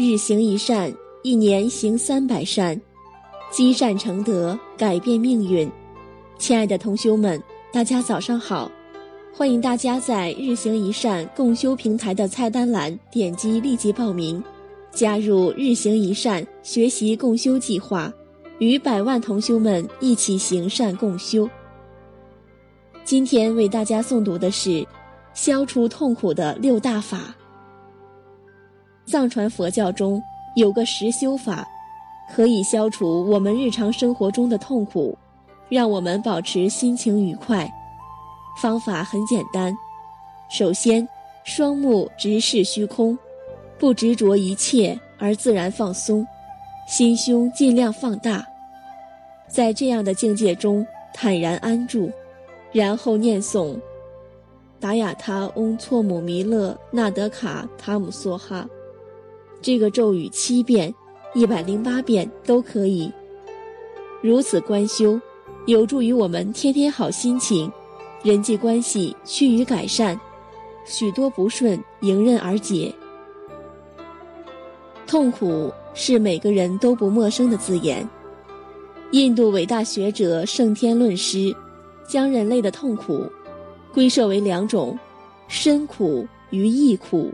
日行一善，一年行三百善，积善成德，改变命运。亲爱的同修们，大家早上好！欢迎大家在日行一善共修平台的菜单栏点击立即报名，加入日行一善学习共修计划，与百万同修们一起行善共修。今天为大家诵读的是消除痛苦的六大法。藏传佛教中有个实修法，可以消除我们日常生活中的痛苦，让我们保持心情愉快。方法很简单，首先，双目直视虚空，不执着一切而自然放松，心胸尽量放大，在这样的境界中坦然安住，然后念诵达雅他嗡措姆弥勒纳德卡塔姆梭哈这个咒语七遍、一百零八遍都可以。如此观修，有助于我们天天好心情。人际关系趋于改善，许多不顺迎刃而解。痛苦是每个人都不陌生的字眼。印度伟大学者圣天论师将人类的痛苦归设为两种：身苦与意苦。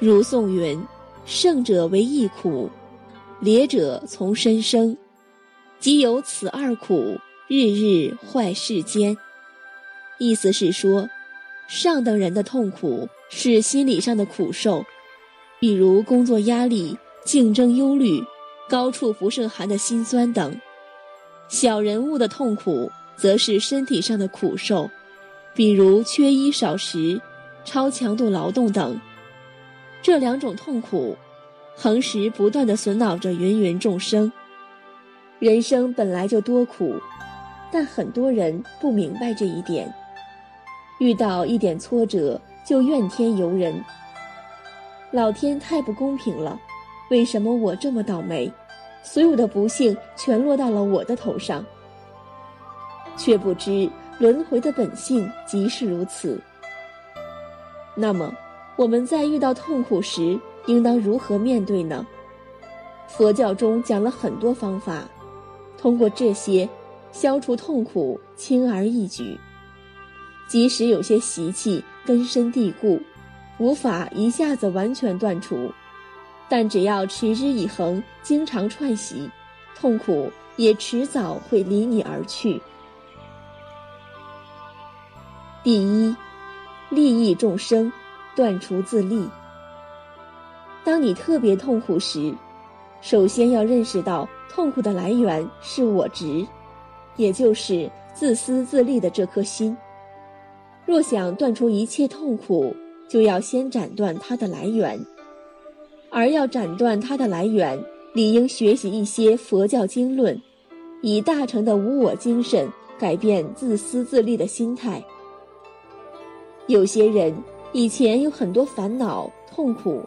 如颂云：“胜者为意苦，劣者从身生。即有此二苦，日日坏世间。”意思是说，上等人的痛苦是心理上的苦受，比如工作压力、竞争忧虑、高处不胜寒的心酸等；小人物的痛苦则是身体上的苦受，比如缺衣少食、超强度劳动等。这两种痛苦，恒时不断地损恼着芸芸众生。人生本来就多苦，但很多人不明白这一点。遇到一点挫折就怨天尤人，老天太不公平了，为什么我这么倒霉？所有的不幸全落到了我的头上，却不知轮回的本性即是如此。那么，我们在遇到痛苦时，应当如何面对呢？佛教中讲了很多方法，通过这些，消除痛苦，轻而易举。即使有些习气根深蒂固，无法一下子完全断除，但只要持之以恒，经常串习，痛苦也迟早会离你而去。第一，利益众生，断除自利。当你特别痛苦时，首先要认识到痛苦的来源是我执，也就是自私自利的这颗心。若想断除一切痛苦，就要先斩断它的来源。而要斩断它的来源，理应学习一些佛教经论，以大乘的无我精神改变自私自利的心态。有些人以前有很多烦恼痛苦，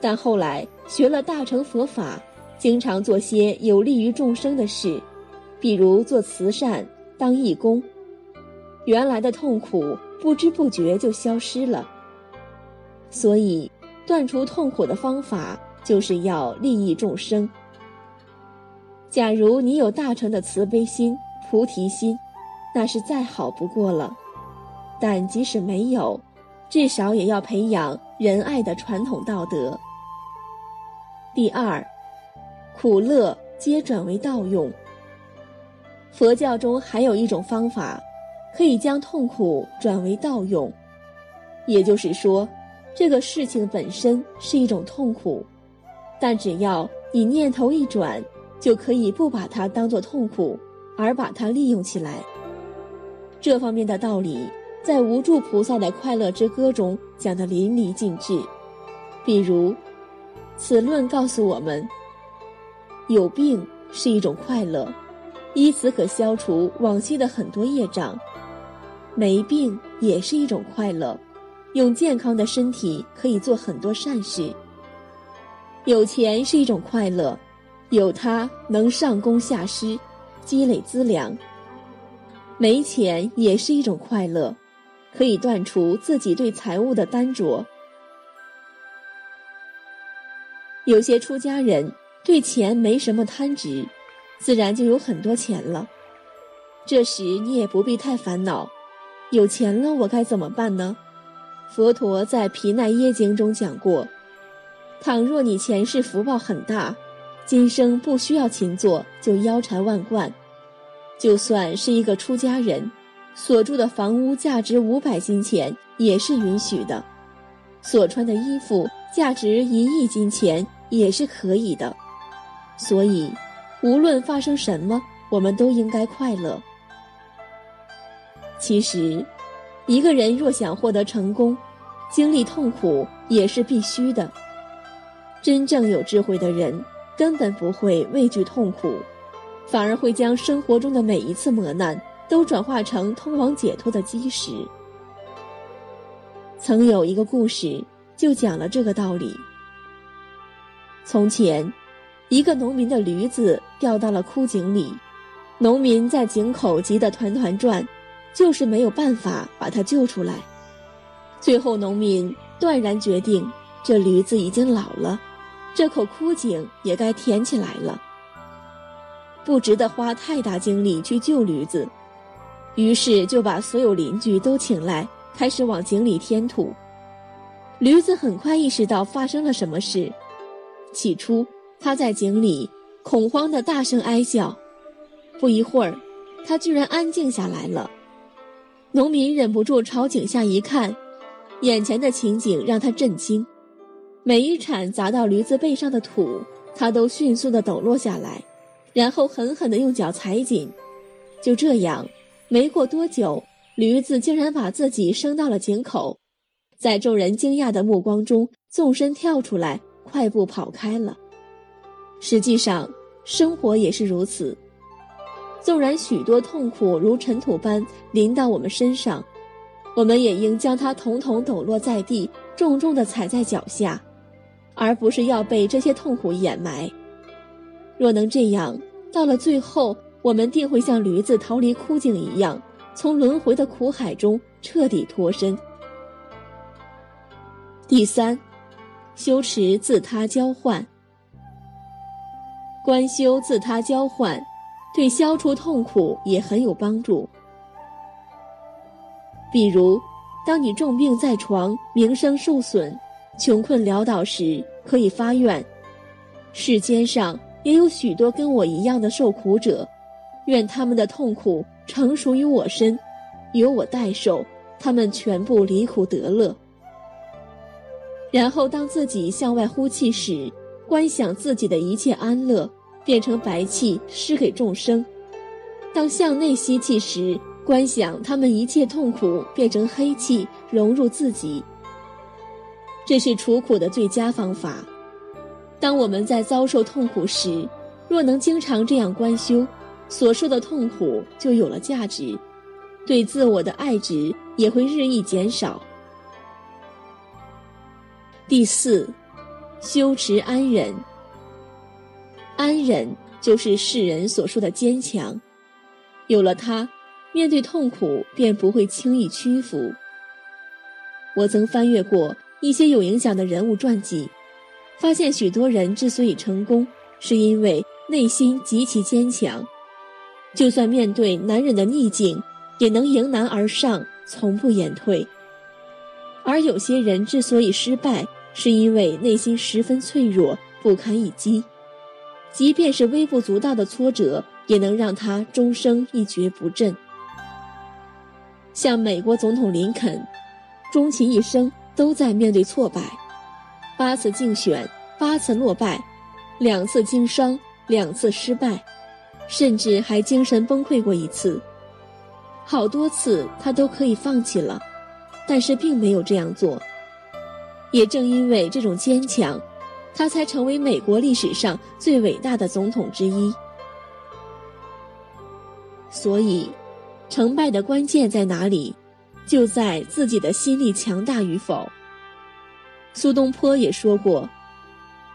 但后来学了大乘佛法，经常做些有利于众生的事，比如做慈善、当义工。原来的痛苦不知不觉就消失了。所以，断除痛苦的方法就是要利益众生。假如你有大乘的慈悲心、菩提心，那是再好不过了。但即使没有，至少也要培养仁爱的传统道德。第二，苦乐皆转为道用。佛教中还有一种方法。可以将痛苦转为道用，也就是说，这个事情本身是一种痛苦，但只要你念头一转，就可以不把它当做痛苦，而把它利用起来。这方面的道理，在无助菩萨的快乐之歌中讲得淋漓尽致。比如，此论告诉我们，有病是一种快乐，依此可消除往昔的很多业障。没病也是一种快乐，用健康的身体可以做很多善事。有钱是一种快乐，有它能上供下施，积累资粮。没钱也是一种快乐，可以断除自己对财物的单着。有些出家人对钱没什么贪执，自然就有很多钱了。这时你也不必太烦恼，有钱了我该怎么办呢？佛陀在《毗奈耶经》中讲过，倘若你前世福报很大，今生不需要勤做就腰缠万贯，就算是一个出家人，所住的房屋价值五百金钱也是允许的，所穿的衣服价值一亿金钱。也是可以的，所以，无论发生什么，我们都应该快乐。其实，一个人若想获得成功，经历痛苦也是必须的。真正有智慧的人，根本不会畏惧痛苦，反而会将生活中的每一次磨难都转化成通往解脱的基石。曾有一个故事，就讲了这个道理。从前，一个农民的驴子掉到了枯井里，农民在井口急得团团转，就是没有办法把它救出来。最后，农民断然决定，这驴子已经老了，这口枯井也该填起来了，不值得花太大精力去救驴子。于是就把所有邻居都请来，开始往井里添土。驴子很快意识到发生了什么事。起初，他在井里恐慌的大声哀叫，不一会儿，他居然安静下来了。农民忍不住朝井下一看，眼前的情景让他震惊。每一铲砸到驴子背上的土，他都迅速的抖落下来，然后狠狠的用脚踩紧。就这样，没过多久，驴子竟然把自己升到了井口，在众人惊讶的目光中，纵身跳出来。快步跑开了。实际上，生活也是如此。纵然许多痛苦如尘土般临到我们身上，我们也应将它统统抖落在地，重重地踩在脚下，而不是要被这些痛苦掩埋。若能这样，到了最后，我们定会像驴子逃离枯井一样，从轮回的苦海中彻底脱身。第三。修持自他交换，观修自他交换，对消除痛苦也很有帮助。比如，当你重病在床、名声受损、穷困潦倒时，可以发愿：世间上也有许多跟我一样的受苦者，愿他们的痛苦成熟于我身，由我代受，他们全部离苦得乐。然后，当自己向外呼气时，观想自己的一切安乐变成白气施给众生；当向内吸气时，观想他们一切痛苦变成黑气融入自己。这是除苦的最佳方法。当我们在遭受痛苦时，若能经常这样观修，所受的痛苦就有了价值，对自我的爱值也会日益减少。第四，修持安忍。安忍就是世人所说的坚强，有了它，面对痛苦便不会轻易屈服。我曾翻阅过一些有影响的人物传记，发现许多人之所以成功，是因为内心极其坚强，就算面对难忍的逆境，也能迎难而上，从不言退。而有些人之所以失败，是因为内心十分脆弱，不堪一击，即便是微不足道的挫折，也能让他终生一蹶不振。像美国总统林肯，终其一生都在面对挫败，八次竞选，八次落败，两次经商，两次失败，甚至还精神崩溃过一次。好多次他都可以放弃了，但是并没有这样做。也正因为这种坚强，他才成为美国历史上最伟大的总统之一。所以，成败的关键在哪里？就在自己的心力强大与否。苏东坡也说过：“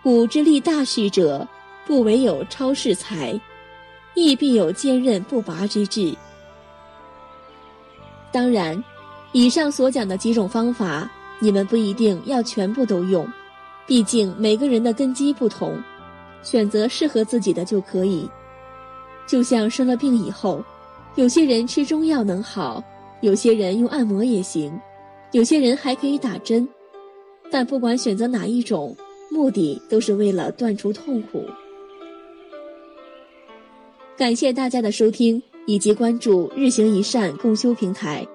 古之立大事者，不唯有超世才，亦必有坚韧不拔之志。”当然，以上所讲的几种方法。你们不一定要全部都用，毕竟每个人的根基不同，选择适合自己的就可以。就像生了病以后，有些人吃中药能好，有些人用按摩也行，有些人还可以打针。但不管选择哪一种，目的都是为了断除痛苦。感谢大家的收听以及关注“日行一善共修平台”，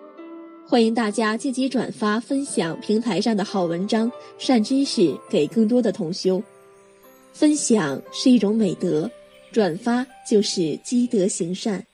欢迎大家积极转发分享平台上的好文章、善知识给更多的同修。分享是一种美德，转发就是积德行善。